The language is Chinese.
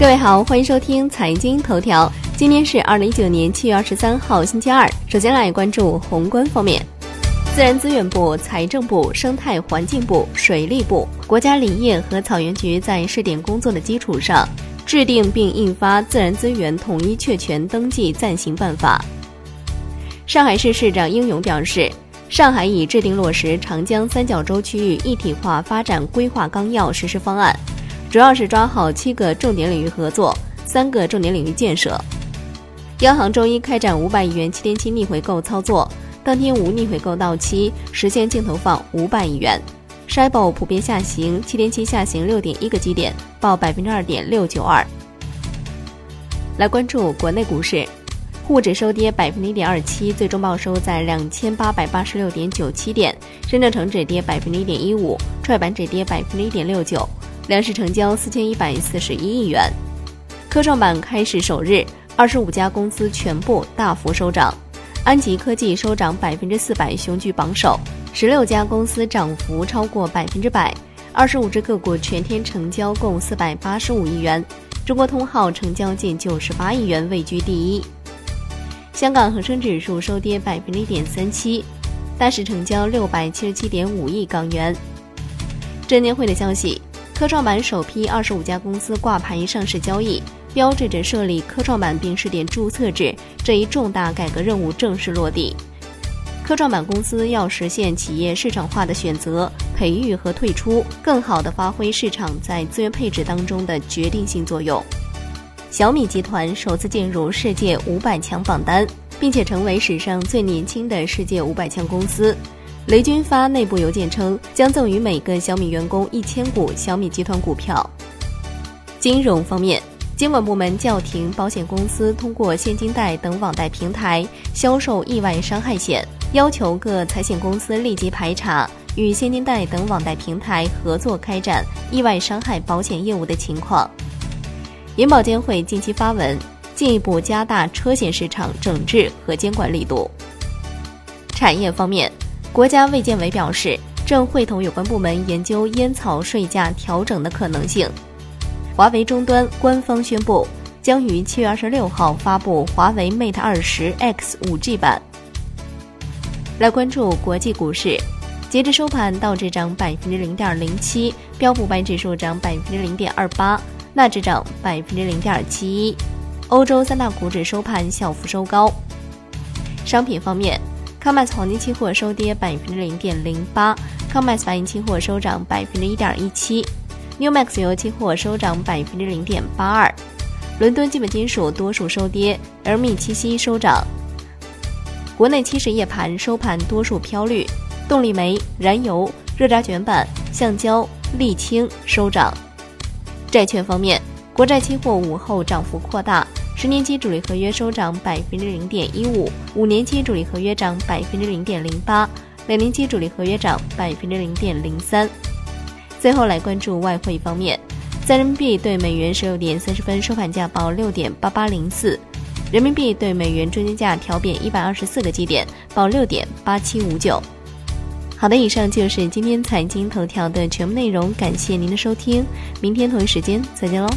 各位好，欢迎收听财经头条。今天是二零一九年七月二十三号，星期二。首先来关注宏观方面，自然资源部、财政部、生态环境部、水利部、国家林业和草原局在试点工作的基础上，制定并印发《自然资源统一确权登记暂行办法》。上海市市长应勇表示，上海已制定落实长江三角洲区域一体化发展规划纲要实施方案。主要是抓好七个重点领域合作，三个重点领域建设。央行周一开展五百亿元七天期逆回购操作，当天无逆回购到期，实现净投放五百亿元。s h i b o 普遍下行，七天期下行六点一个基点，报百分之二点六九二。来关注国内股市，沪指收跌百分之一点二七，最终报收在两千八百八十六点九七点。深圳成指跌百分之一点一五，创业板指跌百分之一点六九。两市成交四千一百四十一亿元，科创板开市首日，二十五家公司全部大幅收涨，安吉科技收涨百分之四百，雄居榜首，十六家公司涨幅超过百分之百，二十五只个股全天成交共四百八十五亿元，中国通号成交近九十八亿元，位居第一。香港恒生指数收跌百分之一点三七，大市成交六百七十七点五亿港元。证监会的消息。科创板首批二十五家公司挂牌上市交易，标志着设立科创板并试点注册制这一重大改革任务正式落地。科创板公司要实现企业市场化的选择、培育和退出，更好地发挥市场在资源配置当中的决定性作用。小米集团首次进入世界五百强榜单，并且成为史上最年轻的世界五百强公司。雷军发内部邮件称，将赠予每个小米员工一千股小米集团股票。金融方面，监管部门叫停保险公司通过现金贷等网贷平台销售意外伤害险，要求各财险公司立即排查与现金贷等网贷平台合作开展意外伤害保险业务的情况。银保监会近期发文，进一步加大车险市场整治和监管力度。产业方面。国家卫健委表示，正会同有关部门研究烟草税价调整的可能性。华为终端官方宣布，将于七月二十六号发布华为 Mate 二十 X 五 G 版。来关注国际股市，截至收盘，道指涨百分之零点零七，标普百指数涨百分之零点二八，纳指涨百分之零点七一。欧洲三大股指收盘小幅收高。商品方面。COMEX 黄金期货收跌百分之零点零八，COMEX 白银期货收涨百分之一点一七，NEWMAX 油期货收涨百分之零点八二。伦敦基本金属多数收跌，LME 七锡收涨。国内期市夜盘收盘多数飘绿，动力煤、燃油、热轧卷板、橡胶、沥青收涨。债券方面，国债期货午后涨幅扩大。十年期主力合约收涨百分之零点一五，五年期主力合约涨百分之零点零八，两年期主力合约涨百分之零点零三。最后来关注外汇方面，在人民币对美元十六点三十分收盘价报六点八八零四，人民币对美元中间价调贬一百二十四个基点，报六点八七五九。好的，以上就是今天财经头条的全部内容，感谢您的收听，明天同一时间再见喽。